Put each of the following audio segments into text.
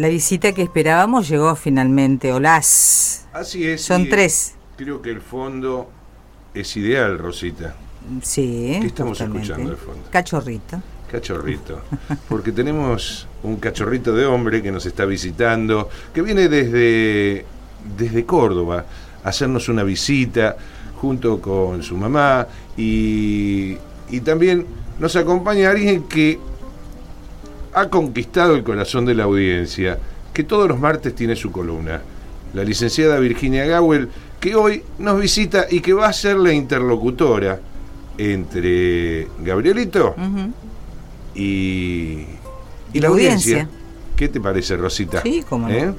La visita que esperábamos llegó finalmente, o las. Así es. Son tres. Creo que el fondo es ideal, Rosita. Sí. ¿Qué estamos escuchando al fondo? Cachorrito. Cachorrito. Porque tenemos un cachorrito de hombre que nos está visitando, que viene desde, desde Córdoba a hacernos una visita junto con su mamá y, y también nos acompaña alguien que ha conquistado el corazón de la audiencia, que todos los martes tiene su columna, la licenciada Virginia Gawel, que hoy nos visita y que va a ser la interlocutora entre Gabrielito y, y, la audiencia. ¿Qué te parece, Rosita? Sí, cómo no. ¿Eh?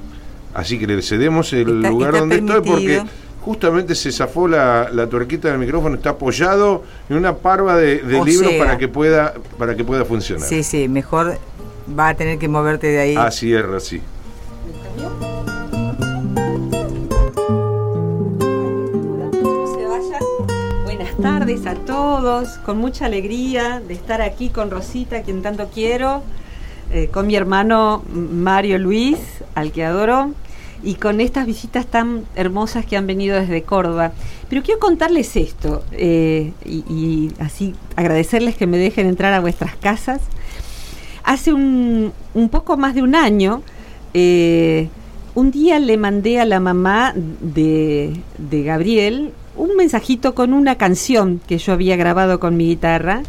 Así que le cedemos el lugar donde estoy porque justamente se zafó la, la, tuerquita del micrófono, está apoyado en una parva de, libros para que pueda para que pueda funcionar. Sí, sí, mejor va a tener que moverte de ahí. Así es, sí. Buenas tardes a todos, con mucha alegría de estar aquí con Rosita, quien tanto quiero, eh, con mi hermano Mario Luis, al que adoro, y con estas visitas tan hermosas que han venido desde Córdoba. Pero quiero contarles esto eh, y, así agradecerles que me dejen entrar a vuestras casas. Hace un, poco más de un año, eh, un día le mandé a la mamá de, Gabriel un mensajito con una canción que yo había grabado con mi guitarra.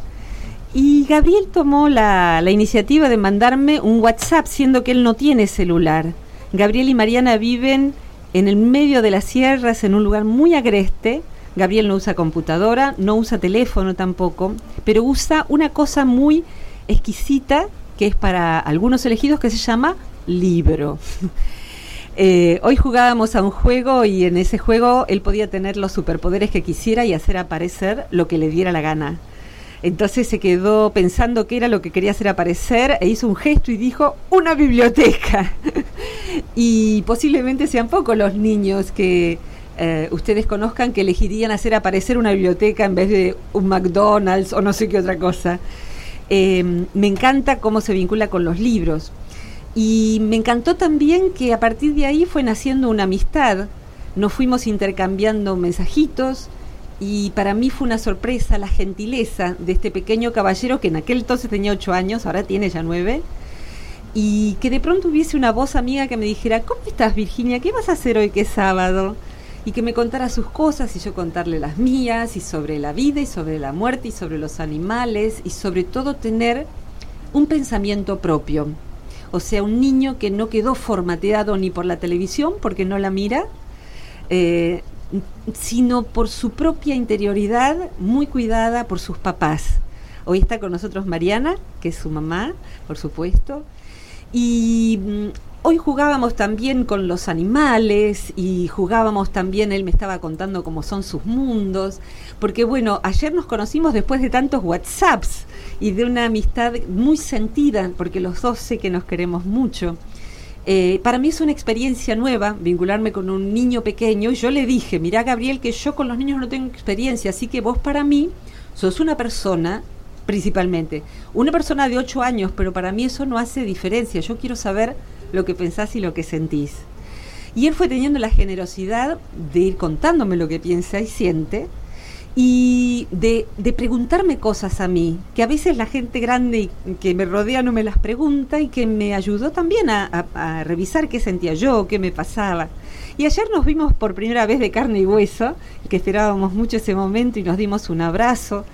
Y Gabriel tomó la, la iniciativa de mandarme un WhatsApp, siendo que él no tiene celular. Gabriel y Mariana viven en el medio de las sierras, en un lugar muy agreste. Gabriel no usa computadora, no usa teléfono tampoco, pero usa una cosa muy exquisita que es para algunos elegidos que se llama libro. Eh, hoy jugábamos a un juego y en ese juego él podía tener los superpoderes que quisiera y hacer aparecer lo que le diera la gana. Entonces se quedó pensando qué era lo que quería hacer aparecer e hizo un gesto y dijo, una biblioteca. y posiblemente sean pocos los niños que eh, ustedes conozcan que elegirían hacer aparecer una biblioteca en vez de un McDonald's o no sé qué otra cosa. Em, me encanta cómo se vincula con los libros. Y me encantó también que a partir de ahí fue naciendo una amistad. Nos fuimos intercambiando mensajitos, y para mí fue una sorpresa la gentileza de este pequeño caballero que en aquel entonces tenía ocho años, ahora tiene ya nueve, y que de pronto hubiese una voz amiga que me dijera, ¿cómo estás Virginia? ¿Qué vas a hacer hoy que es sábado? Y que me contara sus cosas y yo contarle las mías y sobre la vida y sobre la muerte y sobre los animales y sobre todo tener un pensamiento propio. O sea, un niño que no quedó formateado ni por la televisión porque no la mira, eh, sino por su propia interioridad muy cuidada por sus papás. Hoy está con nosotros Mariana, que es su mamá, por supuesto. Y mm, hoy jugábamos también con los animales y jugábamos también, él me estaba contando cómo son sus mundos, porque bueno, ayer nos conocimos después de tantos WhatsApps y de una amistad muy sentida, porque los dos sé que nos queremos mucho. Eh, para mí es una experiencia nueva vincularme con un niño pequeño. Y yo le dije, mira Gabriel, que yo con los niños no tengo experiencia, así que vos para mí sos una persona, principalmente, una persona de 8 años, pero para mí eso no hace diferencia. Yo quiero saber lo que pensás y lo que sentís. Y él fue teniendo la generosidad de ir contándome lo que piensa y siente y de, preguntarme cosas a mí, que a veces la gente grande que me rodea no me las pregunta y que me ayudó también a, revisar qué sentía yo, qué me pasaba. Y ayer nos vimos por primera vez de carne y hueso, que esperábamos mucho ese momento y nos dimos un abrazo.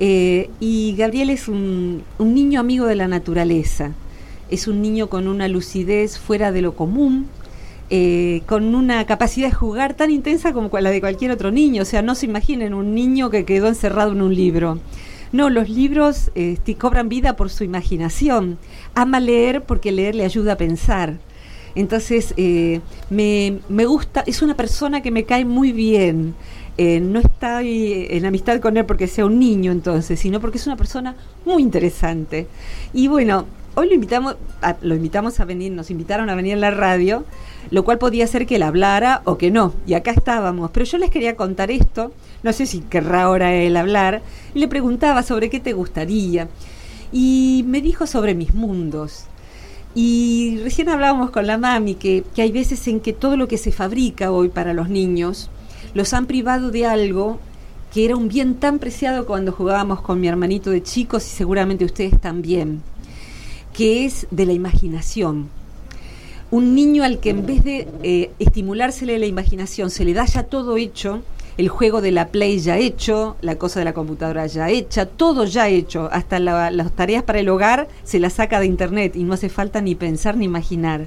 Eh, y Gabriel es un, un niño amigo de la naturaleza, es un niño con una lucidez fuera de lo común, eh, con una capacidad de jugar tan intensa como la de cualquier otro niño. O sea, no se imaginen un niño que quedó encerrado en un libro. No, los libros este, cobran vida por su imaginación. Ama leer porque leer le ayuda a pensar. Entonces, eh, me, gusta, es una persona que me cae muy bien. Eh, no estoy en amistad con él porque sea un niño entonces, sino porque es una persona muy interesante. Y bueno, hoy lo invitamos, lo invitamos a venir, nos invitaron a venir a la radio lo cual podía ser que él hablara o que no. Y acá estábamos. Pero yo les quería contar esto, no sé si querrá ahora él hablar, le preguntaba sobre qué te gustaría. Y me dijo sobre mis mundos. Y recién hablábamos con la mami que, que hay veces en que todo lo que se fabrica hoy para los niños los han privado de algo que era un bien tan preciado cuando jugábamos con mi hermanito de chicos y seguramente ustedes también, que es de la imaginación. Un niño al que en vez de eh, estimulársele la imaginación se le da ya todo hecho, el juego de la Play ya hecho, la cosa de la computadora ya hecha, todo ya hecho, hasta la- las tareas para el hogar se las saca de internet y no hace falta ni pensar ni imaginar.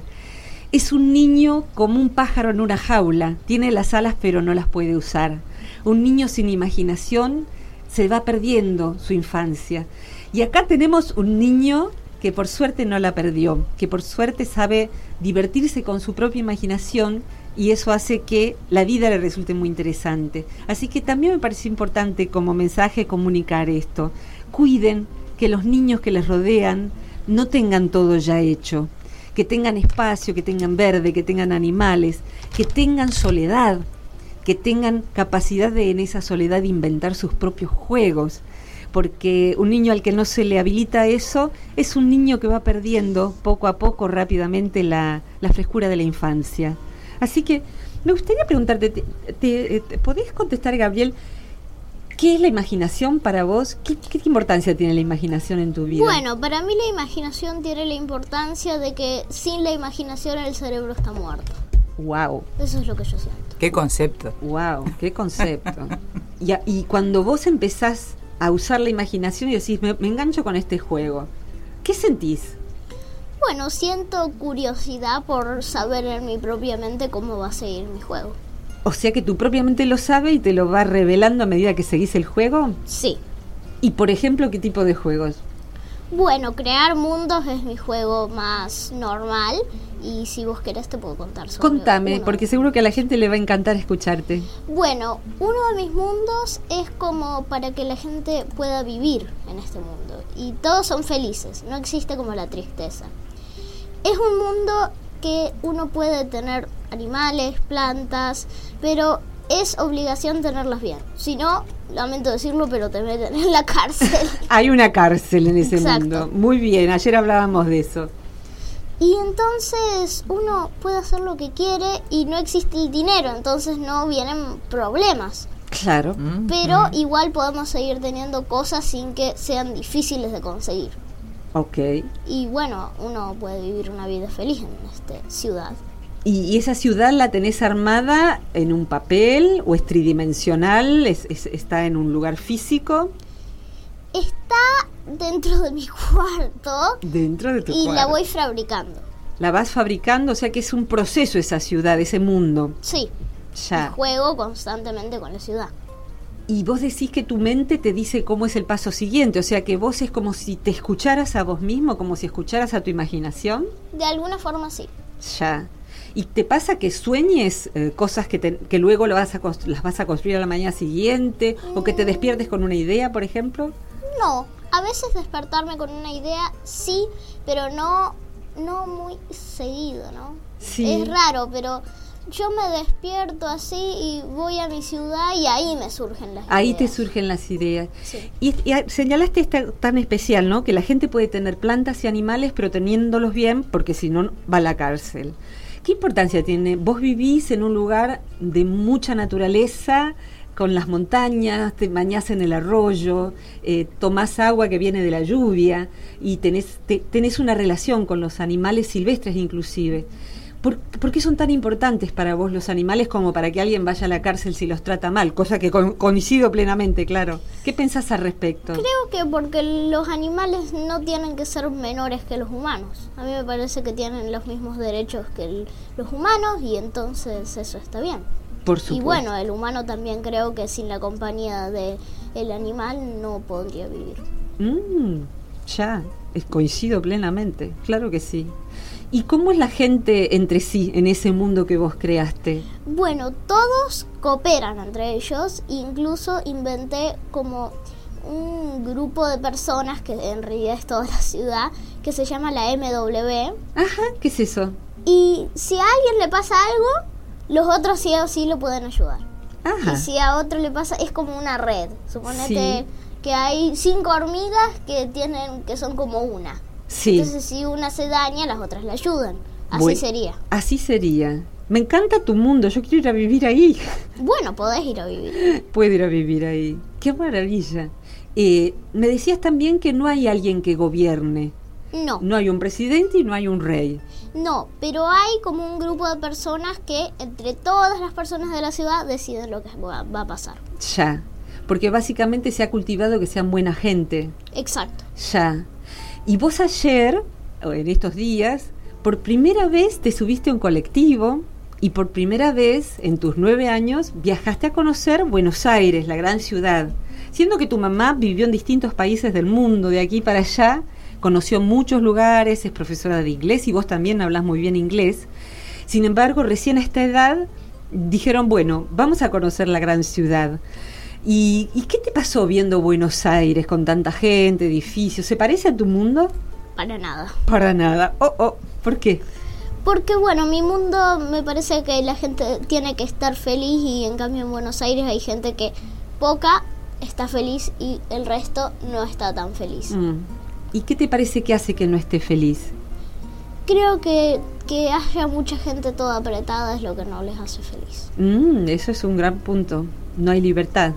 Es un niño como un pájaro en una jaula, tiene las alas pero no las puede usar. Un niño sin imaginación se va perdiendo su infancia. Y acá tenemos un niño que por suerte no la perdió, que por suerte sabe divertirse con su propia imaginación y eso hace que la vida le resulte muy interesante. Así que también me parece importante como mensaje comunicar esto. Cuiden que los niños que les rodean no tengan todo ya hecho, que tengan espacio, que tengan verde, que tengan animales, que tengan soledad, que tengan capacidad de en esa soledad inventar sus propios juegos, porque un niño al que no se le habilita eso es un niño que va perdiendo poco a poco rápidamente la, la frescura de la infancia. Así que me gustaría preguntarte, te, te- te- ¿podés contestar, Gabriel, qué es la imaginación para vos? ¿Qué, qué importancia tiene la imaginación en tu vida? Bueno, para mí la imaginación tiene la importancia de que sin la imaginación el cerebro está muerto. wow. Eso es lo que yo siento. Qué concepto. Wow, qué concepto. y, a- y cuando vos empezás a usar la imaginación y decís, me, me engancho con este juego, ¿qué sentís? Bueno, siento curiosidad por saber en mi propia mente cómo va a seguir mi juego. O sea que tú propiamente lo sabes y te lo vas revelando a medida que seguís el juego. Sí. Y por ejemplo, ¿qué tipo de juegos? Bueno, crear mundos es mi juego más normal y si vos querés te puedo contar sobre Contame, uno. porque seguro que a la gente le va a encantar escucharte. Bueno, uno de mis mundos es como para que la gente pueda vivir en este mundo y todos son felices, no existe como la tristeza. Es un mundo que uno puede tener animales, plantas, pero es obligación tenerlas bien. Si no, lamento decirlo, pero te meten en la cárcel. Hay una cárcel en ese Exacto. mundo. Muy bien, ayer hablábamos de eso. Y entonces uno puede hacer lo que quiere y no existe el dinero, entonces no vienen problemas. Claro. Mm, Pero igual podemos seguir teniendo cosas sin que sean difíciles de conseguir. Ok. Y bueno, uno puede vivir una vida feliz en esta ciudad. ¿Y, y esa ciudad la tenés armada en un papel o es tridimensional? ¿Es, es- ¿Está en un lugar físico? Está dentro de mi cuarto Dentro de tu y la cuarto. voy fabricando. La vas fabricando, o sea que es un proceso esa ciudad, ese mundo. Sí, Ya. juego constantemente con la ciudad. Y vos decís que tu mente te dice cómo es el paso siguiente, o sea que vos es como si te escucharas a vos mismo, como si escucharas a tu imaginación. De alguna forma sí. Ya. ¿Y te pasa que sueñes eh, cosas que, te- que luego lo vas a las vas a construir a la mañana siguiente? ¿O que te despiertes con una idea, por ejemplo? No, a veces despertarme con una idea sí, pero no, no muy seguido, ¿no? Sí. Es raro, pero yo me despierto así y voy a mi ciudad y ahí me surgen las Ahí te ideas. surgen las ideas. Sí. Y, señalaste esta tan especial, ¿no? Que la gente puede tener plantas y animales, pero teniéndolos bien, porque si no, va a la cárcel. ¿Qué importancia tiene? Vos vivís en un lugar de mucha naturaleza, con las montañas, te bañás en el arroyo, eh, tomás agua que viene de la lluvia y tenés, te- tenés una relación con los animales silvestres inclusive. ¿Por, qué son tan importantes para vos los animales como para que alguien vaya a la cárcel si los trata mal? Cosa que con- coincido plenamente, claro. ¿Qué pensás al respecto? Creo que porque los animales no tienen que ser menores que los humanos. A mí me parece que tienen los mismos derechos que los humanos y entonces eso está bien. Por Y bueno, el humano también creo que sin la compañía de el animal no podría vivir. Mm, ya, coincido plenamente, claro que sí. ¿Y cómo es la gente entre sí en ese mundo que vos creaste? Bueno, todos cooperan entre ellos, incluso inventé como un grupo de personas que en realidad es toda la ciudad, que se llama la MW. Ajá, ¿qué es eso? Y si a alguien le pasa algo, los otros sí o sí lo pueden ayudar. Ajá. Y si a otro le pasa, es como una red. Suponete Sí. que hay cinco hormigas que tienen, que son como una. Sí. Entonces, si una se daña, las otras la ayudan. Así sería. Así sería. Me encanta tu mundo, yo quiero ir a vivir ahí. Bueno, podés ir a vivir. Puedo ir a vivir ahí. Qué maravilla. Eh, me decías también que no hay alguien que gobierne. No, No hay un presidente y no hay un rey. no, pero hay como un grupo de personas que entre todas las personas de la ciudad deciden lo que va, va a pasar. Ya. Porque básicamente se ha cultivado que sean buena gente. Exacto. Ya. Y vos ayer, o en estos días, por primera vez te subiste a un colectivo y por primera vez en tus nueve años viajaste a conocer Buenos Aires, la gran ciudad. Siendo que tu mamá vivió en distintos países del mundo, de aquí para allá, conoció muchos lugares, es profesora de inglés y vos también hablas muy bien inglés. Sin embargo, recién a esta edad dijeron, bueno, vamos a conocer la gran ciudad. ¿Y, y qué te pasó viendo Buenos Aires con tanta gente, edificios? ¿Se parece a tu mundo? Para nada. Para nada. Oh, oh, ¿por qué? Porque bueno, mi mundo me parece que la gente tiene que estar feliz y en cambio en Buenos Aires hay gente que poca está feliz y el resto no está tan feliz. Mm. ¿Y qué te parece que hace que no esté feliz? Creo que que haya mucha gente toda apretada es lo que no les hace feliz. Mm, eso es un gran punto. No hay libertad.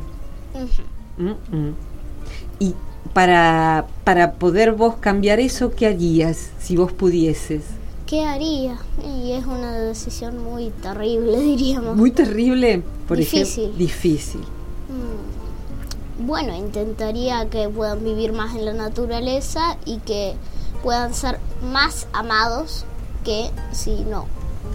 Mm, mm. Y para, para poder vos cambiar eso, ¿qué harías si vos pudieses? ¿Qué haría? Y es una decisión muy terrible, diríamos. Muy terrible, por Difícil. ejemplo. Difícil. Mm, Bueno, intentaría que puedan vivir más en la naturaleza y que puedan ser más amados que si no.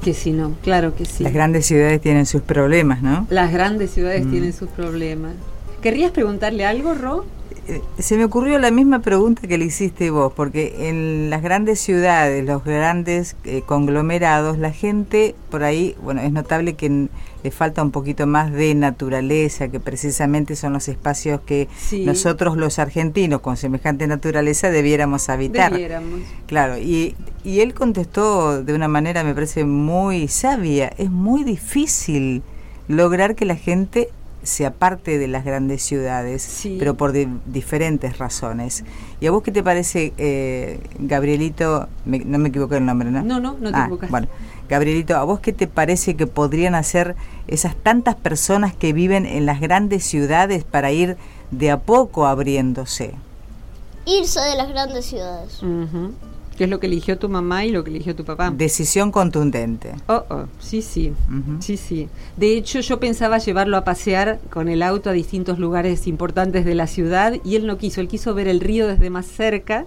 Que si no, claro que sí. Las grandes ciudades tienen sus problemas, ¿no? Las grandes ciudades Mm. tienen sus problemas. ¿Querrías preguntarle algo, Ro? Eh, Se me ocurrió la misma pregunta que le hiciste vos, porque en las grandes ciudades, los grandes eh, conglomerados, la gente por ahí, bueno, es notable que le falta un poquito más de naturaleza, que precisamente son los espacios que Sí. nosotros los argentinos con semejante naturaleza debiéramos habitar. Debiéramos. Claro, y, y él contestó de una manera, me parece, muy sabia. Es muy difícil lograr que la gente se aparte de las grandes ciudades, Sí. pero por di- diferentes razones. ¿Y a vos qué te parece, eh, Gabrielito? Me- no me equivoqué el nombre, ¿no? No, no, no te Ah, equivocaste. Bueno, Gabrielito, ¿a vos qué te parece que podrían hacer esas tantas personas que viven en las grandes ciudades para ir de a poco abriéndose? Irse de las grandes ciudades. Ujú. Que es lo que eligió tu mamá y lo que eligió tu papá. Decisión contundente. Oh, oh, sí, sí. Sí, sí. De hecho, yo pensaba llevarlo a pasear con el auto a distintos lugares importantes de la ciudad y él no quiso. Él quiso ver el río desde más cerca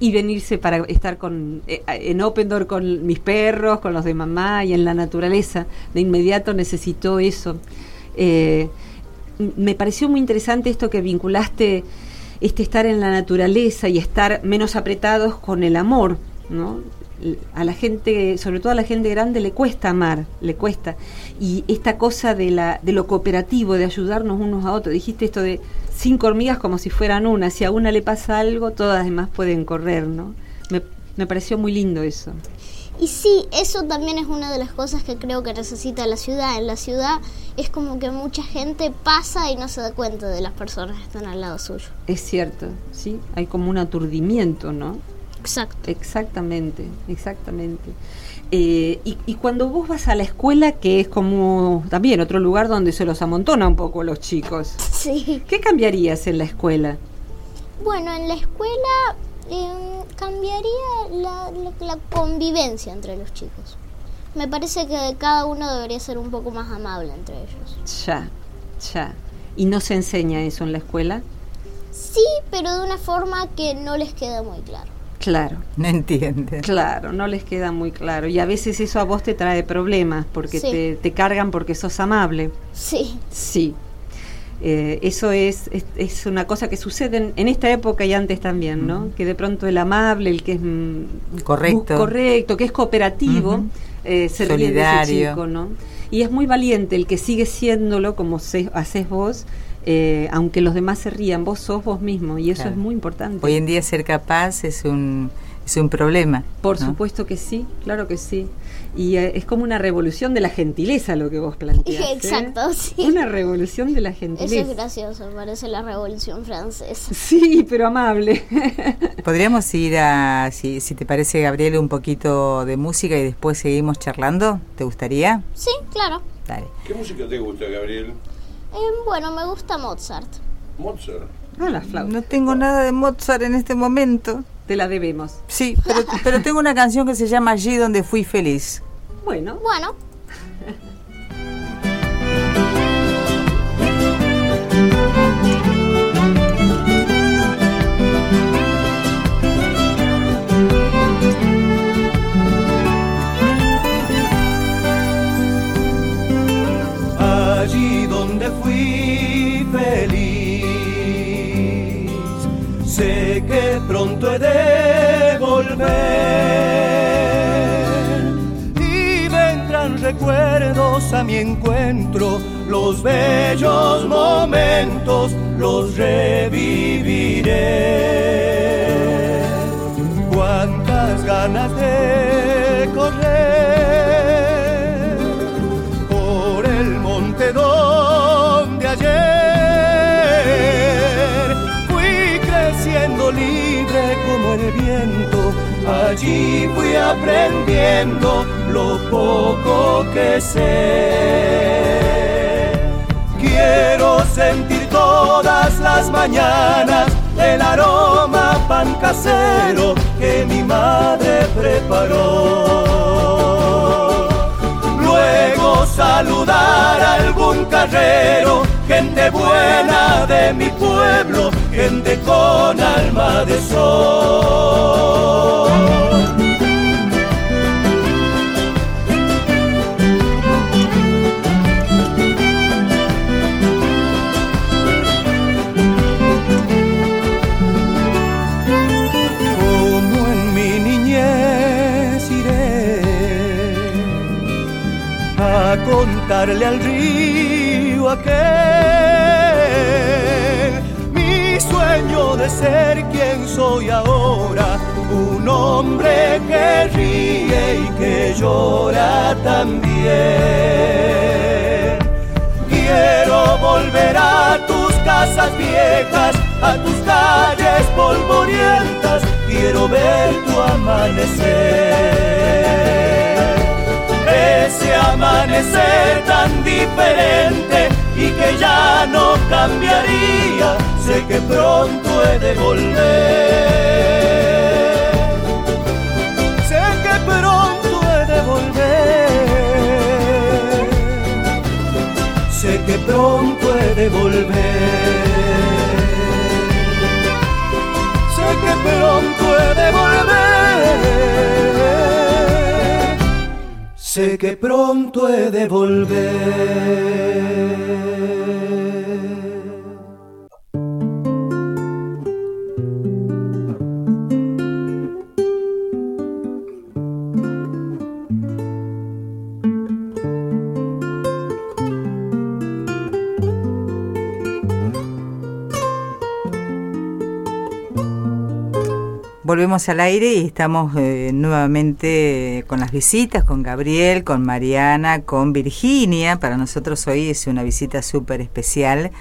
y venirse para estar con eh, en Open Door con mis perros, con los de mamá y en la naturaleza. De inmediato necesitó eso. Eh, me pareció muy interesante esto que vinculaste este estar en la naturaleza y estar menos apretados con el amor, ¿no? A la gente, sobre todo a la gente grande, le cuesta amar, le cuesta. Y esta cosa de, la, de lo cooperativo, de ayudarnos unos a otros, dijiste esto de cinco hormigas como si fueran una, si a una le pasa algo, todas las demás pueden correr, ¿no? Me, me pareció muy lindo eso. Y sí, eso también es una de las cosas que creo que necesita la ciudad. En la ciudad es como que mucha gente pasa y no se da cuenta de las personas que están al lado suyo. Es cierto, ¿sí? Hay como un aturdimiento, ¿no? Exacto. Exactamente, exactamente. Eh, y, y cuando vos vas a la escuela, que es como también otro lugar donde se los amontona un poco los chicos, Sí. ¿qué cambiarías en la escuela? Bueno, en la escuela em, cambiaría la, la- la convivencia entre los chicos. Me parece que cada uno debería ser un poco más amable entre ellos. Ya, ya. ¿Y no se enseña eso en la escuela? Sí, pero de una forma que no les queda muy claro. Claro, No entiende. claro, no les queda muy claro. Y a veces eso a vos te trae problemas porque Sí. te, te cargan porque sos amable. Sí, Sí. Eh, eso es, es, es una cosa que sucede en, en esta época y antes también, ¿no? Que de pronto el amable, el que es mm, Correcto. correcto, que es cooperativo, Ujú. eh, se ríe de ese Solidario. chico, ¿no? Y es muy valiente el que sigue siéndolo como se, haces vos, eh, aunque los demás se rían, vos sos vos mismo y eso Claro. es muy importante. Hoy en día ser capaz es un es un problema. Por ¿no? supuesto que sí, claro que sí. Y eh, es como una revolución de la gentileza lo que vos planteás. ¿eh? Exacto, sí. Una revolución de la Eso gentileza. es gracioso, parece la revolución francesa. Sí, pero amable. Podríamos ir a, si, si te parece, Gabriel, un poquito de música y después seguimos charlando. ¿Te gustaría? Sí, claro. Dale. ¿Qué música te gusta, Gabriel? Eh, bueno, me gusta Mozart. Mozart. No la flauta. No tengo nada de Mozart en este momento. Te la debemos. Sí, pero, pero tengo una canción que se llama Allí donde fui feliz. Bueno, Bueno, allí donde fui feliz. Sé que pronto he de volver a mi encuentro, los bellos momentos los reviviré. Cuántas ganas de correr por el monte donde ayer fui creciendo libre como el viento. Allí fui aprendiendo lo poco que sé. Quiero sentir todas las mañanas el aroma pan casero que mi madre preparó. Luego saludar a algún carrero, gente buena de mi pueblo, gente con alma de sol. Amanecer. Ese amanecer tan diferente y que ya no cambiaría, sé que pronto he de volver. Sé que pronto he de volver sé que pronto he de volver. Sé que pronto he de volver. Sé que pronto he de volver. Volvemos al aire y estamos eh, nuevamente con las visitas, con Gabriel, con Mariana, con Virginia. Para nosotros hoy es una visita súper especial.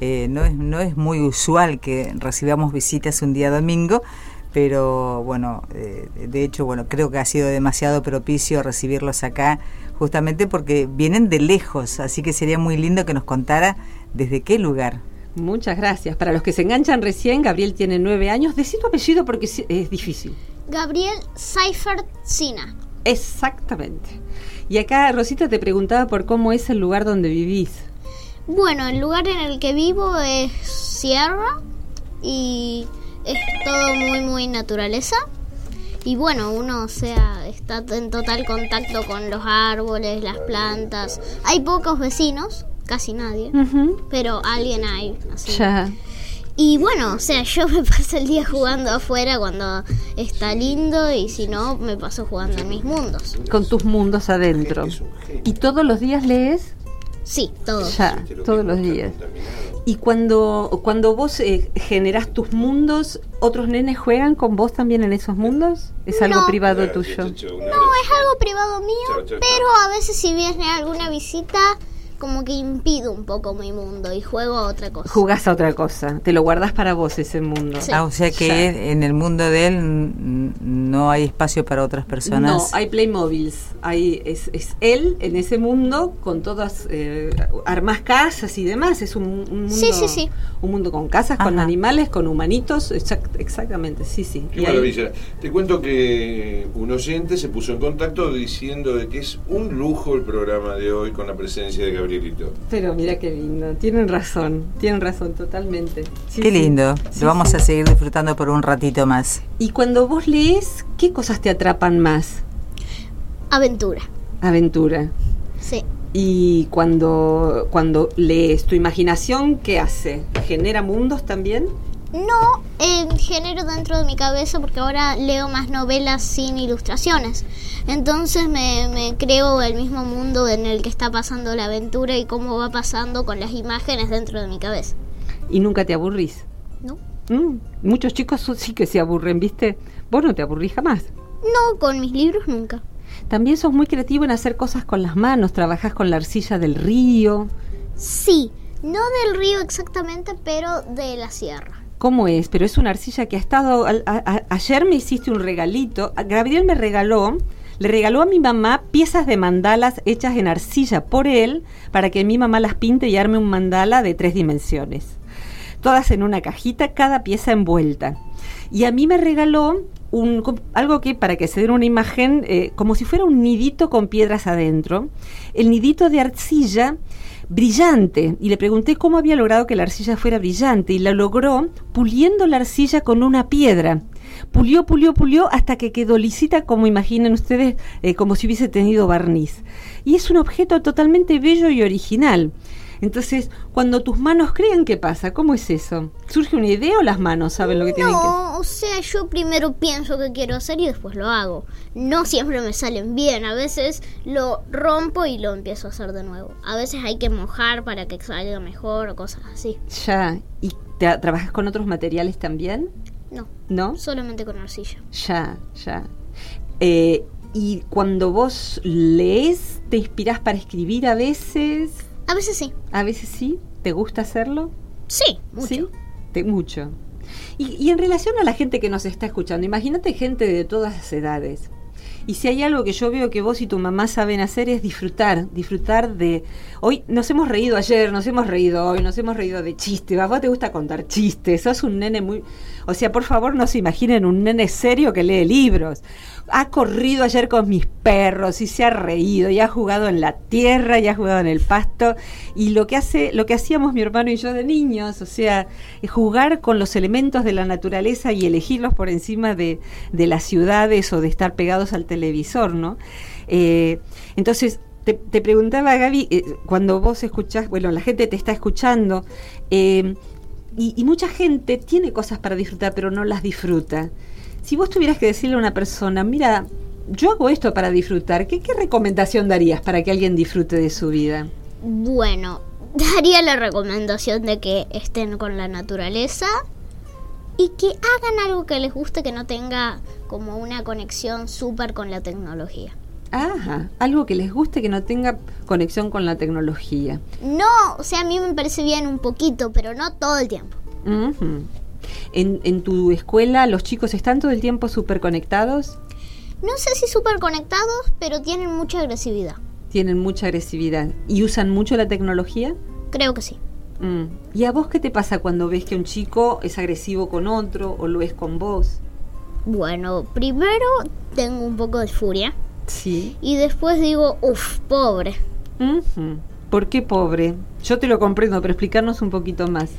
Eh, no, es, muy usual que recibamos visitas un día domingo, pero bueno, eh, de hecho, bueno, creo que ha sido demasiado propicio recibirlos acá, justamente porque vienen de lejos, así que sería muy lindo que nos contara desde qué lugar. Muchas gracias. Para los que se enganchan recién, Gabriel tiene nueve años. Decí tu apellido porque es- difícil. Gabriel Seifert Sina. Exactamente. Y acá Rosita te preguntaba por cómo es el lugar donde vivís. Bueno, el lugar en el que vivo es sierra y es todo muy, muy naturaleza. Y bueno, uno o sea, está en total contacto con los árboles, las plantas. Hay pocos vecinos, casi nadie, pero alguien hay. Así. Ya. Y bueno, o sea, yo me paso el día jugando afuera cuando está lindo y si no, me paso jugando en mis mundos. Con tus mundos adentro. ¿Y todos los días lees? Sí, todo. Ya, todos los días. Y cuando, cuando vos eh, generás tus mundos, ¿otros nenes juegan con vos también en esos mundos? ¿Es algo No. privado Claro, tuyo? No, es algo privado mío, pero a veces si viene alguna visita, como que impido un poco mi mundo y juego a otra cosa. Jugás a otra cosa, te lo guardás para vos ese mundo. Sí. Ah, o sea que Ya. en el mundo de él no hay espacio para otras personas. No, hay Playmobiles. Hay, es, es él en ese mundo con todas eh, armas casas y demás. Es un, un mundo, Sí, sí, sí. un mundo con casas, con animales, con humanitos. exact- exactamente, sí, sí. Qué Y ahí- maravilla. Te cuento que un oyente se puso en contacto diciendo de que es un lujo el programa de hoy con la presencia de Gabrielito. Pero mira qué lindo. Tienen razón, tienen razón totalmente. Sí, Qué lindo. Sí, Lo vamos sí. a seguir disfrutando por un ratito más. Y cuando vos lees, ¿qué cosas te atrapan más? Aventura. Aventura. Sí. Y cuando, cuando lees, ¿tu imaginación qué hace? ¿Genera mundos también? No eh, genero dentro de mi cabeza porque ahora leo más novelas sin ilustraciones. Entonces me, me creo el mismo mundo en el que está pasando la aventura y cómo va pasando con las imágenes dentro de mi cabeza. Y nunca te aburrís. ¿No? Mm, muchos chicos sí que se aburren, ¿viste? Vos no te aburrís jamás. No, con mis libros nunca. También sos muy creativo en hacer cosas con las manos, trabajás con la arcilla del río. Sí, no del río exactamente, pero de la sierra. ¿Cómo es? Pero es una arcilla que ha estado... ayer me hiciste un regalito. A- Gabriel me regaló, le regaló a mi mamá piezas de mandalas hechas en arcilla por él para que mi mamá las pinte y arme un mandala de tres dimensiones. Todas en una cajita, cada pieza envuelta. Y a mí me regaló un, algo que, para que se den una imagen, eh, como si fuera un nidito con piedras adentro. El nidito de arcilla brillante. Y le pregunté cómo había logrado que la arcilla fuera brillante. Y la logró puliendo la arcilla con una piedra. Pulió, pulió, pulió hasta que quedó lisita, como imaginen ustedes, eh, como si hubiese tenido barniz. Y es un objeto totalmente bello y original. Entonces, cuando tus manos creen, ¿qué pasa? ¿Cómo es eso? ¿Surge una idea o las manos saben lo que tienen que No, o sea, yo primero pienso que quiero hacer y después lo hago. No siempre me salen bien, a veces lo rompo y lo empiezo a hacer de nuevo. A veces hay que mojar para que salga mejor o cosas así. Ya. ¿Y te- trabajas con otros materiales también? No, ¿No? solamente con arcilla. Ya, ya. Eh, y cuando vos lees, ¿te inspirás para escribir a veces? A veces sí. A veces sí. ¿Te gusta hacerlo? Sí, mucho. ¿Sí? Te, mucho. Y, y en relación a la gente que nos está escuchando, imagínate gente de todas las edades. Y si hay algo que yo veo que vos y tu mamá saben hacer es disfrutar, disfrutar de... Hoy nos hemos reído ayer, nos hemos reído hoy, nos hemos reído de chistes. A vos te gusta contar chistes, sos un nene muy... O sea, por favor no se imaginen un nene serio que lee libros. Ha corrido ayer con mis perros y se ha reído y ha jugado en la tierra y ha jugado en el pasto. Y lo que hace, lo que hacíamos mi hermano y yo de niños, o sea, jugar con los elementos de la naturaleza y elegirlos por encima de, de las ciudades o de estar pegados al televisor, ¿no? Eh, entonces, te, te preguntaba, Gaby, eh, cuando vos escuchás, bueno, la gente te está escuchando, eh, y, y mucha gente tiene cosas para disfrutar, pero no las disfruta. Si vos tuvieras que decirle a una persona, mira, yo hago esto para disfrutar, ¿qué, qué recomendación darías para que alguien disfrute de su vida? Bueno, daría la recomendación de que estén con la naturaleza y que hagan algo que les guste que no tenga como una conexión súper con la tecnología. Ajá, algo que les guste que no tenga conexión con la tecnología. No, o sea, a mí me parece bien un poquito, pero no todo el tiempo. En, en tu escuela los chicos están todo el tiempo súper conectados, No sé si súper conectados, pero tienen mucha agresividad. tienen mucha agresividad y usan mucho la tecnología. Creo que sí. Mm. ¿Y a vos qué te pasa cuando ves que un chico es agresivo con otro o lo es con vos? Bueno, primero tengo un poco de furia Sí. y después digo, uff, pobre. ¿Por qué pobre? Yo te lo comprendo, pero explicarnos un poquito más.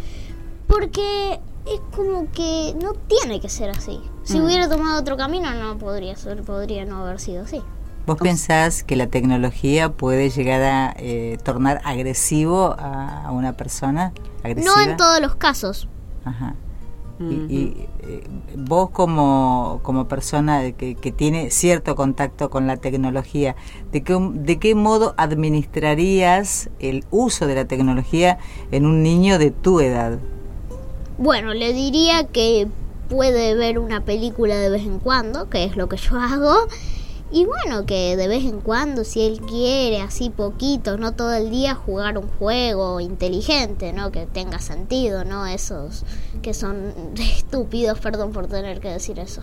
Porque es como que no tiene que ser así. Si Mm. hubiera tomado otro camino no podría ser, podría no haber sido así. ¿Vos pensás que la tecnología puede llegar a eh, tornar agresivo a, a una persona? ¿Agresiva? No en todos los casos. Ajá. Y, y, eh, vos como, como persona que, que tiene cierto contacto con la tecnología, ¿de qué, ¿de qué modo administrarías el uso de la tecnología en un niño de tu edad? Bueno, le diría que puede ver una película de vez en cuando, que es lo que yo hago. Y bueno, que de vez en cuando, si él quiere, así poquito, no todo el día jugar un juego inteligente, ¿no? Que tenga sentido, ¿no? Esos que son estúpidos, perdón por tener que decir eso.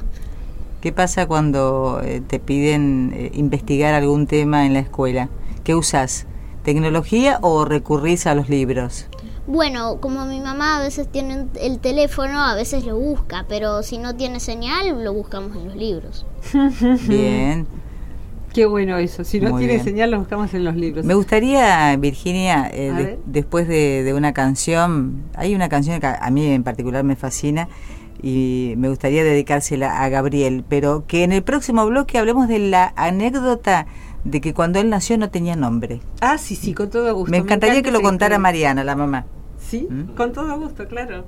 ¿Qué pasa cuando eh, te piden eh, investigar algún tema en la escuela? ¿Qué usas? ¿Tecnología o recurrís a los libros? Bueno, como mi mamá a veces tiene el teléfono, a veces lo busca, pero si no tiene señal, lo buscamos en los libros. Bien. Qué bueno eso. Si no Muy tiene bien. señal, lo buscamos en los libros. Me gustaría, Virginia, eh, de- después de, de una canción, hay una canción que a a mí en particular me fascina y me gustaría dedicársela a Gabriel, pero que en el próximo bloque hablemos de la anécdota de que cuando él nació no tenía nombre. Ah, sí, sí, con todo gusto. me encantaría encanta que lo contara historia. Mariana, la mamá. Sí, ¿Mm? con todo gusto, claro.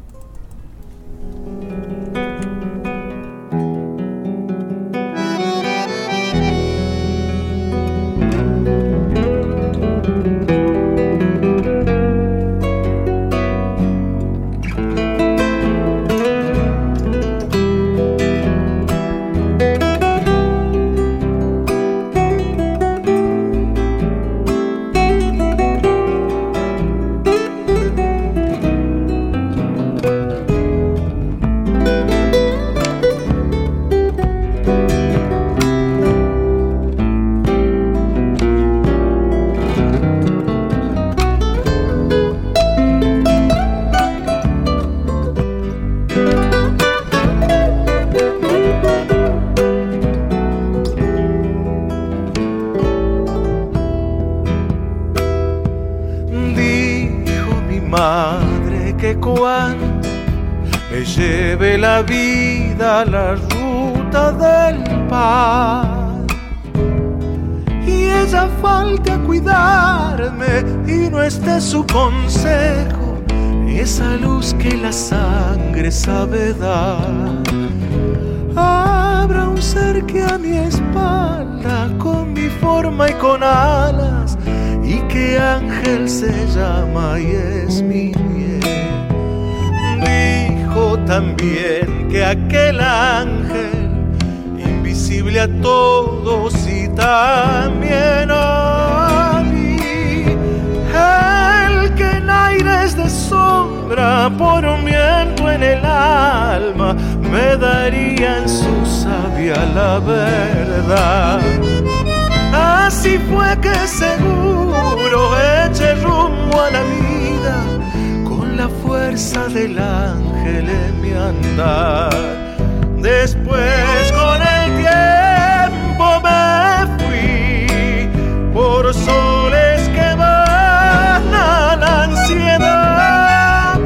Verdad. Así fue que seguro eché rumbo a la vida con la fuerza del ángel en mi andar. Después con el tiempo me fui por soles que van a la ansiedad.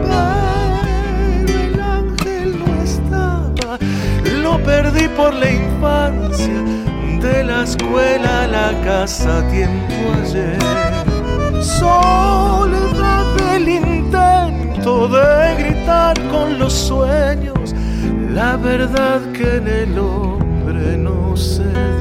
Pero el ángel no estaba, lo perdí por la de la escuela a la casa tiempo ayer. Soledad del intento de gritar con los sueños, la verdad que en el hombre no se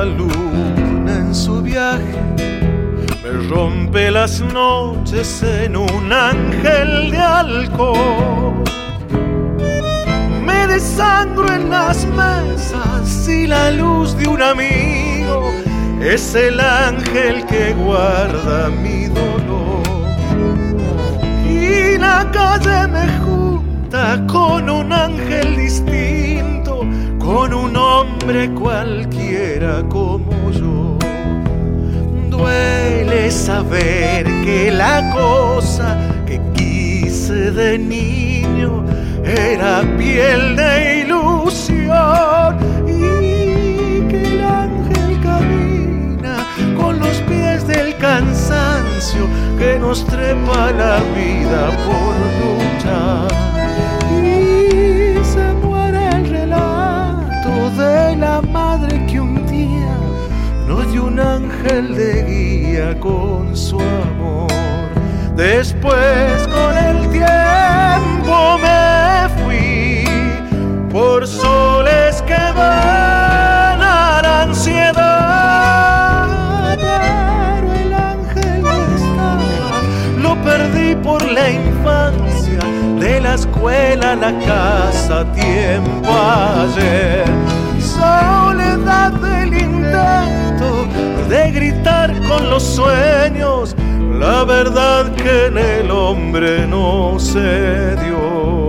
la luna en su viaje me rompe las noches en un ángel de alcohol. Me desangro en las mesas y la luz de un amigo es el ángel que guarda mi dolor. Y la calle me junta con un ángel distinto, con un hombre cualquiera como yo. Duele saber que la cosa que quise de niño era piel de ilusión y que el ángel camina con los pies del cansancio que nos trepa la vida por luchar. Un ángel de guía con su amor. Después con el tiempo me fui por soles que van a la ansiedad. Pero el ángel estaba, lo perdí por la infancia, de la escuela a la casa, tiempo los sueños la verdad que en el hombre no se dio.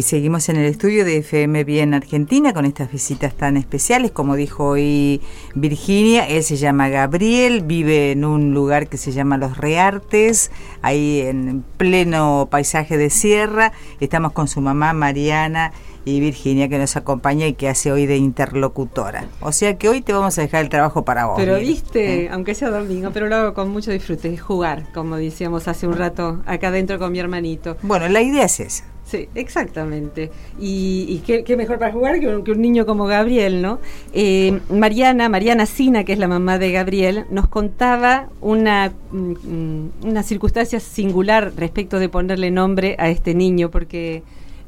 Y seguimos en el estudio de FM Bien Argentina con estas visitas tan especiales, como dijo hoy Virginia, él se llama Gabriel, vive en un lugar que se llama Los Reartes, ahí en pleno paisaje de sierra, estamos con su mamá Mariana y Virginia que nos acompaña y que hace hoy de interlocutora. O sea que hoy te vamos a dejar el trabajo para vos. Pero viste, ¿Eh? aunque sea domingo, pero lo hago con mucho disfrute, jugar, como decíamos hace un rato acá adentro con mi hermanito. Bueno, la idea es esa. Sí, exactamente. Y, y qué, qué mejor para jugar que un, que un niño como Gabriel, ¿no? Eh, Mariana, Mariana Sina, que es la mamá de Gabriel, nos contaba una, mm, mm, una circunstancia singular respecto de ponerle nombre a este niño, porque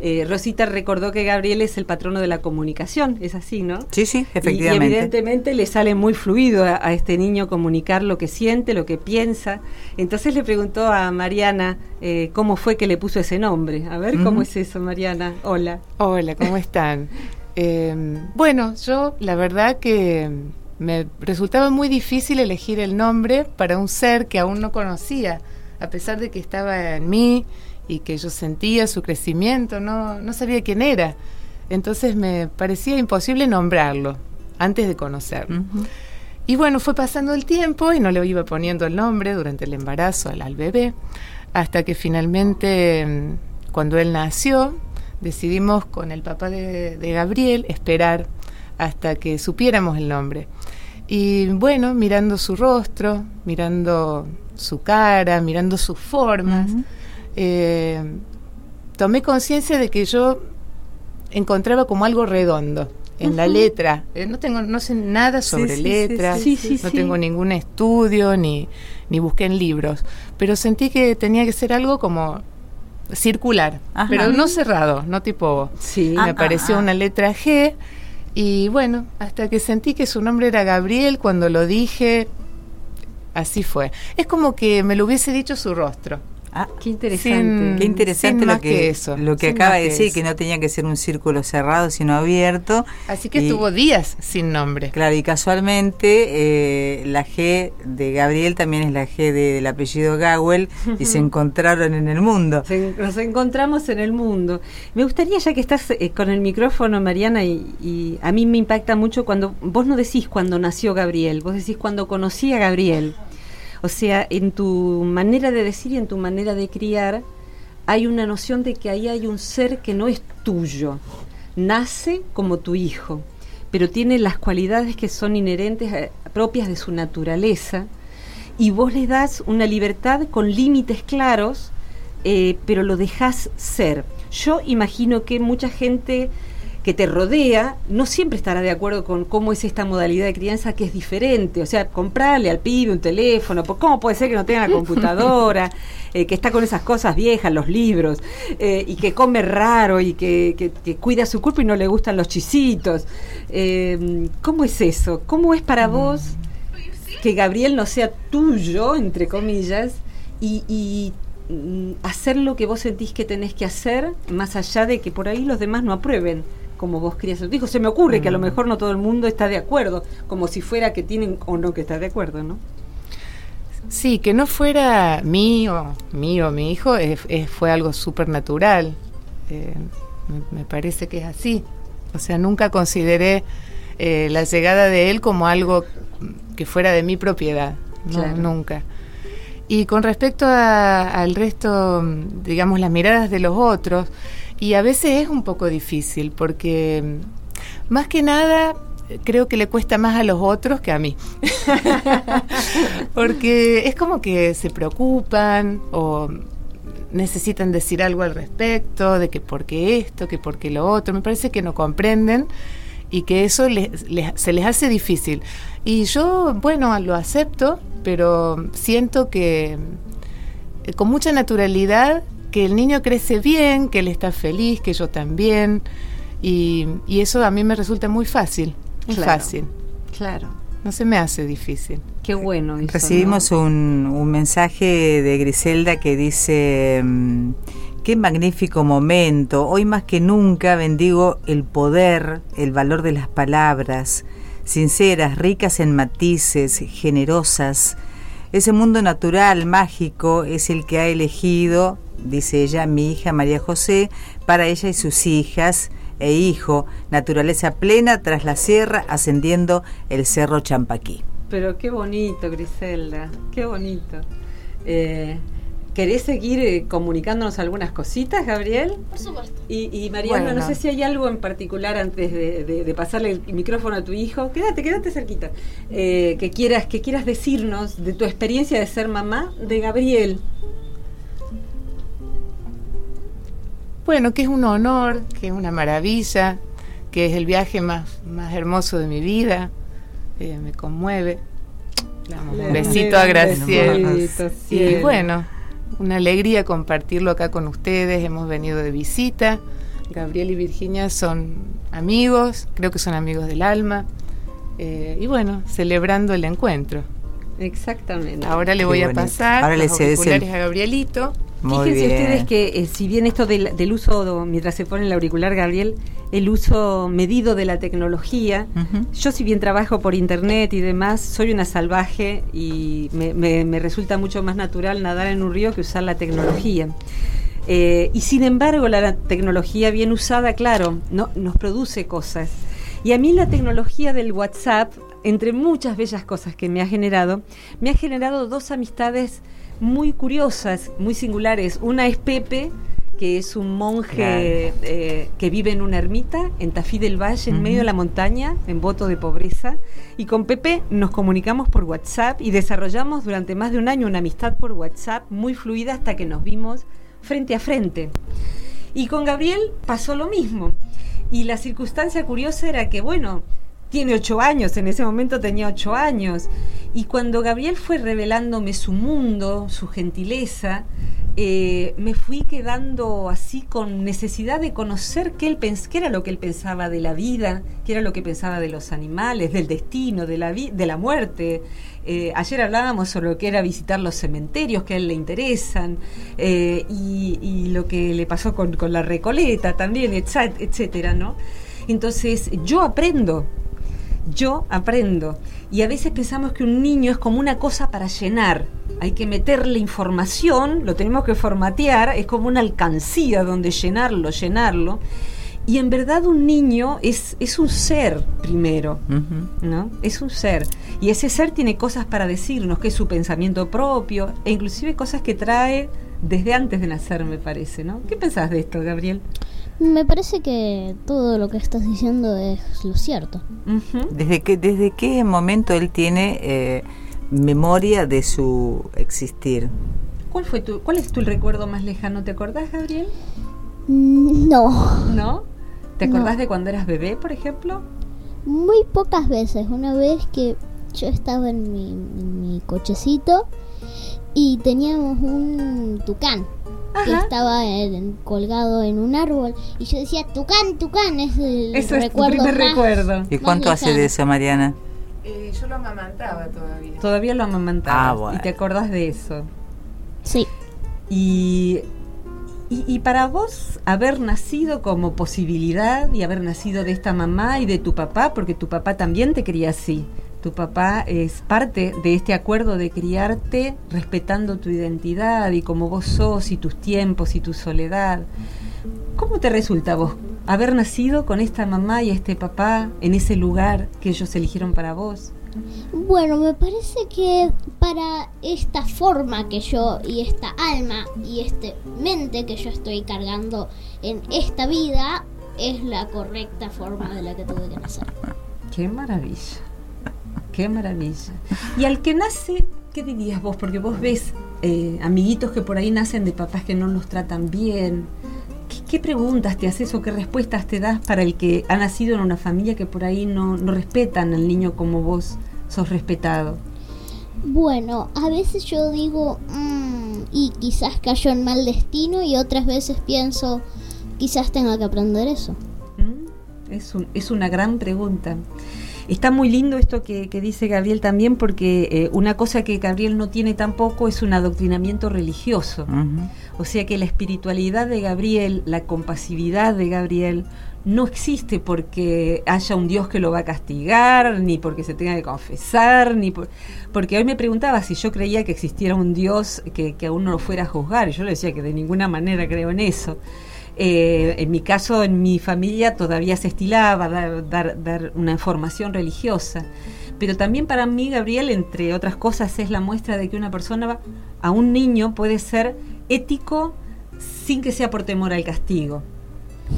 eh, Rosita recordó que Gabriel es el patrono de la comunicación, es así, ¿no? Sí, sí, efectivamente. Y, evidentemente le sale muy fluido a, a este niño comunicar lo que siente, lo que piensa. Entonces le preguntó a Mariana eh, cómo fue que le puso ese nombre. A ver, ¿cómo es eso, Mariana? Hola. Hola, ¿cómo están? Eh, bueno, yo la verdad que me resultaba muy difícil elegir el nombre para un ser que aún no conocía, a pesar de que estaba en mí y que yo sentía su crecimiento, no, no sabía quién era. Entonces me parecía imposible nombrarlo antes de conocerlo. Y bueno, fue pasando el tiempo y no le iba poniendo el nombre durante el embarazo al, al bebé, hasta que finalmente, mm, cuando él nació, decidimos con el papá de, de Gabriel esperar hasta que supiéramos el nombre. Y bueno, mirando su rostro, mirando su cara, mirando sus formas. Eh, tomé conciencia de que yo encontraba como algo redondo en la letra. Eh, no tengo, no sé nada sobre sí, letras, sí, sí, no tengo ningún estudio ni, ni busqué en libros, pero sentí que tenía que ser algo como circular, Ajá. pero no cerrado, no tipo Sí. Ah, me apareció ah, ah. una letra G y bueno, hasta que sentí que su nombre era Gabriel, cuando lo dije, así fue. Es como que me lo hubiese dicho su rostro. Ah, Qué interesante. Sin- Qué interesante lo que, que eso, lo que sin acaba de decir, que no tenía que ser un círculo cerrado, sino abierto. Así que Y- estuvo días sin nombre. Claro, y casualmente eh, la G de Gabriel también es la G de- del apellido Gawel y se encontraron en el mundo. Se- nos encontramos en el mundo. Me gustaría, ya que estás eh, con el micrófono, Mariana, y, y a mí me impacta mucho cuando vos no decís cuando nació Gabriel, vos decís cuando conocí a Gabriel. O sea, en tu manera de decir y en tu manera de criar, hay una noción de que ahí hay un ser que no es tuyo. Nace como tu hijo, pero tiene las cualidades que son inherentes, eh, propias de su naturaleza, y vos le das una libertad con límites claros, eh, pero lo dejás ser. Yo imagino que mucha gente que te rodea no siempre estará de acuerdo con cómo es esta modalidad de crianza que es diferente. O sea, comprarle al pibe un teléfono, ¿cómo puede ser que no tenga la computadora, eh, que está con esas cosas viejas, los libros, eh, y que come raro y que, cuida su cuerpo y no le gustan los chisitos? Eh, ¿Cómo es eso? ¿Cómo es para mm. vos que Gabriel no sea tuyo, entre comillas, y mm, hacer lo que vos sentís que tenés que hacer, más allá de que por ahí los demás no aprueben? Como vos querías Dijo, se me ocurre que a lo mejor no todo el mundo está de acuerdo, como si fuera que tienen o no que estar de acuerdo, ¿no? Sí, que no fuera mío, mío, mi hijo, fue algo súper natural. Eh, me, parece que es así. O sea, nunca consideré eh, la llegada de él como algo que fuera de mi propiedad. Nunca. Y con respecto al resto, digamos, las miradas de los otros, y a veces es un poco difícil porque mm, más que nada creo que le cuesta más a los otros que a mí. porque es como que se preocupan o necesitan decir algo al respecto, de que por qué esto, que por qué lo otro. Me parece que no comprenden y que eso se les hace difícil. Y yo, bueno, lo acepto, pero siento que eh, con mucha naturalidad que el niño crece bien, que él está feliz, que yo también. Y, eso a mí me resulta muy fácil, muy fácil. Claro. No se me hace difícil. Qué bueno. Recibimos un, un, mensaje de Griselda que dice, mm, qué magnífico momento, hoy más que nunca bendigo el poder, el valor de las palabras, sinceras, ricas en matices, generosas. Ese mundo natural, mágico, es el que ha elegido dice ella, mi hija María José, para ella y sus hijas e hijo, naturaleza plena tras la sierra, ascendiendo el cerro Champaquí. Pero qué bonito, Griselda, qué bonito. Eh, ¿Querés seguir eh, comunicándonos algunas cositas, Gabriel? Por supuesto. Y, Mariana, no sé si hay algo en particular antes de, pasarle el micrófono a tu hijo. Quédate, quédate cerquita. Eh, que quieras, que quieras decirnos de tu experiencia de ser mamá de Gabriel. Bueno, que es un honor, que es una maravilla, que es el viaje más, más hermoso de mi vida, eh, me conmueve. un besito a Graciela. Y bueno, una alegría compartirlo acá con ustedes, hemos venido de visita. Gabriel y Virginia son amigos, creo que son amigos del alma. Eh, y bueno, celebrando el encuentro. Exactamente. Ahora le voy a pasar Ahora los auriculares a Gabrielito. Fíjense ustedes que eh, si bien esto del, uso, mientras se pone el auricular, Gabriel, el uso medido de la tecnología, yo si bien trabajo por internet y demás, soy una salvaje y me, resulta mucho más natural nadar en un río que usar la tecnología. Eh, y sin embargo, la tecnología bien usada, claro, no, nos produce cosas. Y a mí la tecnología del WhatsApp, entre muchas bellas cosas que me ha generado, me ha generado dos amistades muy curiosas, muy singulares. Una es Pepe, que es un monje eh, que vive en una ermita en Tafí del Valle, en medio de la montaña, en voto de pobreza. Y con Pepe nos comunicamos por WhatsApp y desarrollamos durante más de un año una amistad por WhatsApp muy fluida hasta que nos vimos frente a frente. Y con Gabriel pasó lo mismo. Y la circunstancia curiosa era que, bueno, tiene ocho años, en ese momento tenía ocho años. Y cuando Gabriel fue revelándome su mundo, su gentileza, eh, me fui quedando así con necesidad de conocer qué, él qué era lo que él pensaba de la vida, qué era lo que pensaba de los animales, del destino, de la, de la muerte. Eh, ayer hablábamos sobre lo que era visitar los cementerios que a él le interesan eh, y, lo que le pasó con, con la Recoleta también, etcétera, ¿no? Entonces yo aprendo yo aprendo. Y a veces pensamos que un niño es como una cosa para llenar. Hay que meterle información, lo tenemos que formatear, es como una alcancía donde llenarlo, llenarlo. Y en verdad un niño es, es un ser primero, ¿no? Es un ser. Y ese ser tiene cosas para decirnos, que es su pensamiento propio, e inclusive cosas que trae desde antes de nacer, me parece, ¿no? ¿Qué pensás de esto, Gabriel? Me parece que todo lo que estás diciendo es lo cierto. ¿Desde, qué, ¿Desde qué momento él tiene eh, memoria de su existir? ¿Cuál, fue tu, ¿Cuál es tu recuerdo más lejano? ¿Te acordás, Gabriel? Mm, no. ¿No? ¿Te No. acordás de cuando eras bebé, por ejemplo? Muy pocas veces. Una vez que yo estaba en mi, en mi cochecito y teníamos un tucán que estaba en- colgado en un árbol y yo decía tucán, tucán, es el Eso es tu recuerdo primer más- recuerdo. ¿Y Más cuánto hace lejano. de eso, Mariana? Eh, yo lo amamantaba todavía. Todavía lo amamantabas Ah, bueno. y te acordás de eso. Sí. Y, y, y para vos haber nacido como posibilidad y haber nacido de esta mamá y de tu papá, porque tu papá también te quería así. Tu papá es parte de este acuerdo de criarte respetando tu identidad y como vos sos y tus tiempos y tu soledad. ¿Cómo te resulta vos haber nacido con esta mamá y este papá en ese lugar que ellos eligieron para vos? Bueno, me parece que para esta forma que yo y esta alma y este mente que yo estoy cargando en esta vida es la correcta forma de la que tuve que nacer. Qué maravilla. Qué maravilla. Y al que nace, ¿qué dirías vos? Porque vos ves eh, amiguitos que por ahí nacen de papás que no los tratan bien. ¿Qué, qué preguntas te haces o qué respuestas te das para el que ha nacido en una familia que por ahí no, no respetan al niño como vos sos respetado? Bueno, a veces yo digo, "Mm", y quizás cayó en mal destino y otras veces pienso, quizás tenga que aprender eso. ¿Mm? Es, un- es una gran pregunta. Está muy lindo esto que, que dice Gabriel también porque eh, una cosa que Gabriel no tiene tampoco es un adoctrinamiento religioso. O sea que la espiritualidad de Gabriel, la compasividad de Gabriel, no existe porque haya un Dios que lo va a castigar, ni porque se tenga que confesar, ni por- porque hoy me preguntaba si yo creía que existiera un Dios que, que aún no lo fuera a juzgar, y yo le decía que de ninguna manera creo en eso. Eh, en mi caso, en mi familia todavía se estilaba dar, dar, dar una formación religiosa. Pero también para mí, Gabriel, entre otras cosas, es la muestra de que una persona, va- a un niño, puede ser ético sin que sea por temor al castigo.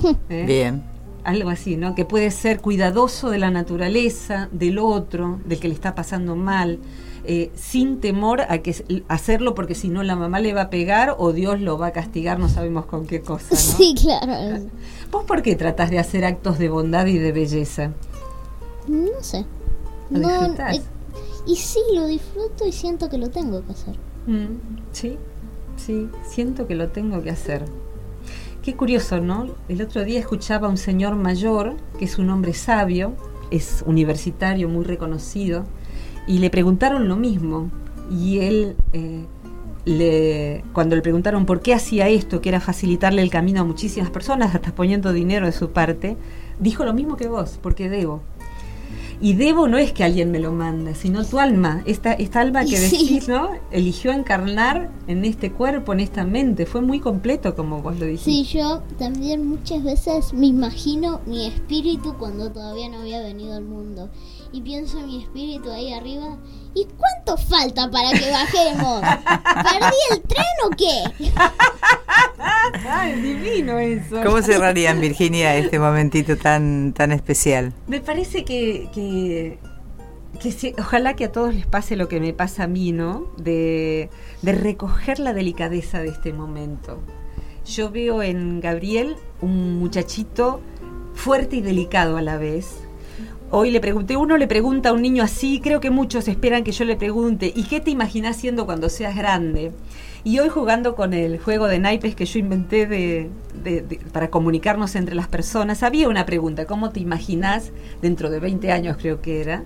¿Eh? Bien. Algo así, ¿no? Que puede ser cuidadoso de la naturaleza, del otro, del que le está pasando mal, eh, sin temor a que hacerlo porque si no la mamá le va a pegar o Dios lo va a castigar, no sabemos con qué cosa, ¿no? Sí, claro. ¿Vos por qué tratás de hacer actos de bondad y de belleza? No sé. ¿Lo No, disfrutás? eh, y sí, lo disfruto y siento que lo tengo que hacer. Mm, sí, sí, siento que lo tengo que hacer. Qué curioso, ¿no? El otro día escuchaba a un señor mayor, que es un hombre sabio, es universitario muy reconocido, y le preguntaron lo mismo. Y él, eh, le, cuando le preguntaron por qué hacía esto, que era facilitarle el camino a muchísimas personas, hasta poniendo dinero de su parte, dijo lo mismo que vos, porque debo. Y debo no es que alguien me lo manda, sino tu alma, esta, esta alma que sí. decís, ¿no? Eligió encarnar en este cuerpo, en esta mente. Fue muy completo, como vos lo dijiste. Sí, yo también muchas veces me imagino mi espíritu cuando todavía no había venido al mundo. Y pienso en mi espíritu ahí arriba. ¿Y cuánto falta para que bajemos? ¿Perdí el tren o qué? ¡Ay, divino eso! ¿Cómo cerrarían, Virginia, este momentito tan, tan especial? Me parece que, que, que sí, ojalá que a todos les pase lo que me pasa a mí, ¿no? De, de recoger la delicadeza de este momento. Yo veo en Gabriel un muchachito fuerte y delicado a la vez. Hoy le pregunté, uno le pregunta a un niño así, creo que muchos esperan que yo le pregunte, ¿y qué te imaginas siendo cuando seas grande? Y hoy jugando con el juego de naipes que yo inventé de, para comunicarnos entre las personas, había una pregunta, ¿cómo te imaginas dentro de 20 años creo que era?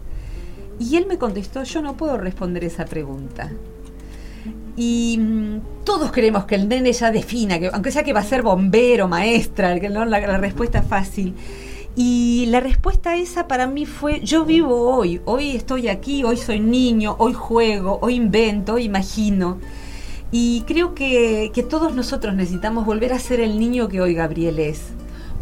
Y él me contestó, yo no puedo responder esa pregunta. Y mm, todos queremos que el nene ya defina, que, aunque sea que va a ser bombero, maestra, que no la, la respuesta fácil. Y la respuesta esa para mí fue, yo vivo hoy, hoy estoy aquí, hoy soy niño, hoy juego, hoy invento, hoy imagino. Y creo que, que todos nosotros necesitamos volver a ser el niño que hoy Gabriel es.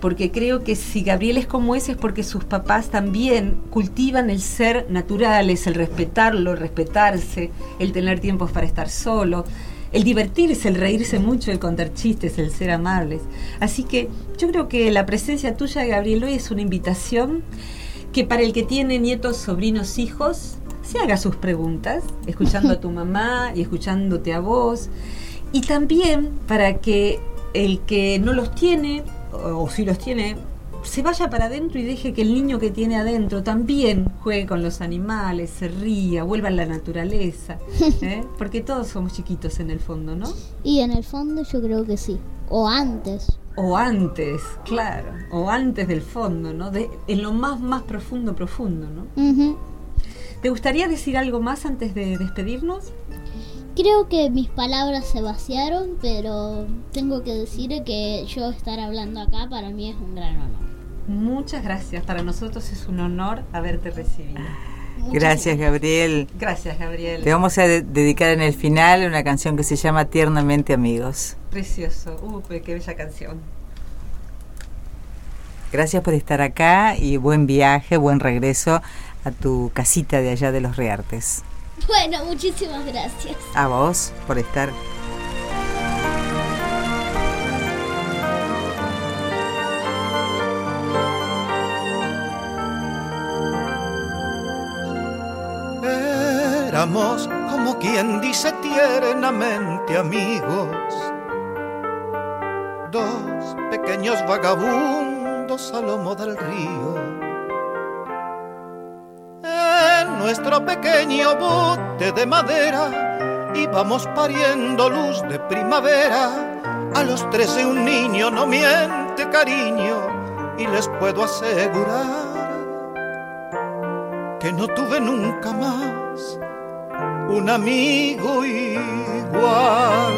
Porque creo que si Gabriel es como es es porque sus papás también cultivan el ser naturales, el respetarlo, el respetarse, el tener tiempos para estar solo, el divertirse, el reírse mucho, el contar chistes, el ser amables. Así que yo creo que la presencia tuya, Gabriel, hoy es una invitación que para el que tiene nietos, sobrinos, hijos, se haga sus preguntas, escuchando a tu mamá y escuchándote a vos. Y también para que el que no los tiene, o, o si los tiene, se vaya para adentro y deje que el niño que tiene adentro también juegue con los animales, se ría, vuelva a la naturaleza. ¿eh? Porque todos somos chiquitos en el fondo, ¿no? Y en el fondo yo creo que sí. O antes. O antes, claro. O antes del fondo, ¿no? De, en lo más, más profundo, profundo, ¿no? ¿Te gustaría decir algo más antes de despedirnos? Creo que mis palabras se vaciaron, pero tengo que decir que yo estar hablando acá para mí es un gran honor. Muchas gracias. Para nosotros es un honor haberte recibido. Muchas Gracias, Gabriel. Gracias, Gabriel. Te vamos a de- dedicar en el final una canción que se llama Tiernamente Amigos. Precioso. Uh, qué bella canción. Gracias por estar acá y buen viaje, buen regreso a tu casita de allá de los Reartes. Bueno, muchísimas gracias. A vos por estar. Como quien dice tiernamente amigos, dos pequeños vagabundos a lomo del río. En nuestro pequeño bote de madera íbamos pariendo luz de primavera. A los trece un niño no miente cariño y les puedo asegurar que no tuve nunca más un amigo igual.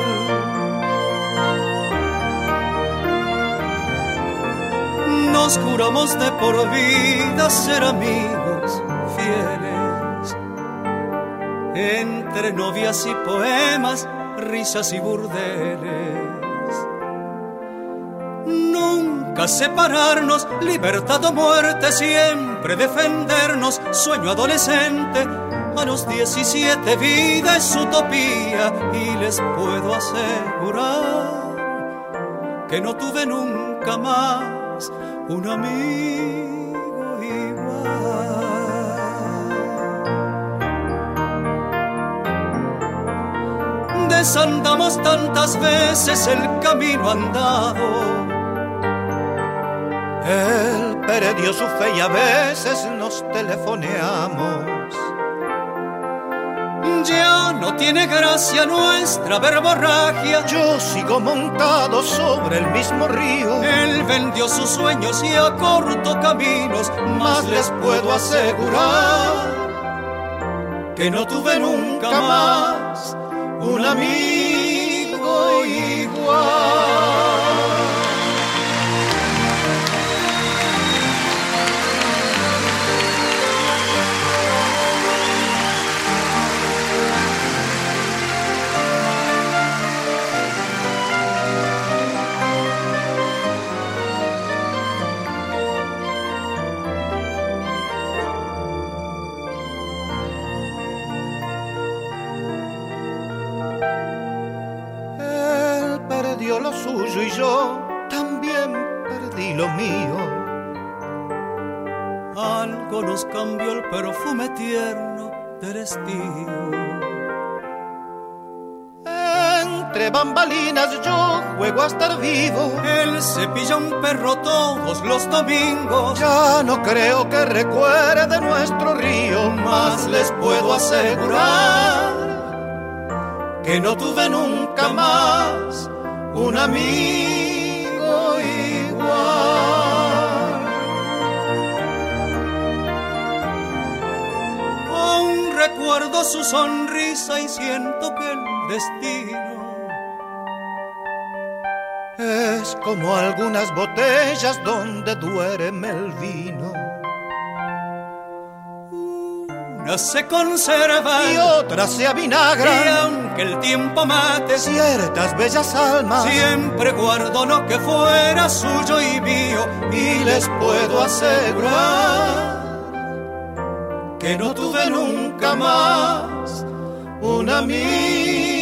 Nos juramos de por vida ser amigos fieles, entre novias y poemas, risas y burdeles. Nunca separarnos, libertad o muerte, siempre defendernos, sueño adolescente. A los 17 vida es utopía y les puedo asegurar que no tuve nunca más un amigo igual. Desandamos tantas veces el camino andado. Él perdió su fe y a veces nos telefoneamos. Ya no tiene gracia nuestra verborragia. Yo sigo montado sobre el mismo río. Él vendió sus sueños y acortó caminos. Más les puedo asegurar que no tuve nunca más un amigo igual. Perdió lo suyo y yo también perdí lo mío. Algo nos cambió el perfume tierno del estío. Entre bambalinas yo juego a estar vivo. Él cepilla un perro todos los domingos. Ya no creo que recuerde nuestro río, más les puedo asegurar que no tuve nunca más un amigo igual. Aún recuerdo su sonrisa y siento que el destino es como algunas botellas donde duerme el vino. Unas se conservan y otras se avinagran. Y aunque el tiempo mate ciertas bellas almas, siempre guardo lo que fuera suyo y mío. Y les puedo asegurar que no tuve nunca más un amigo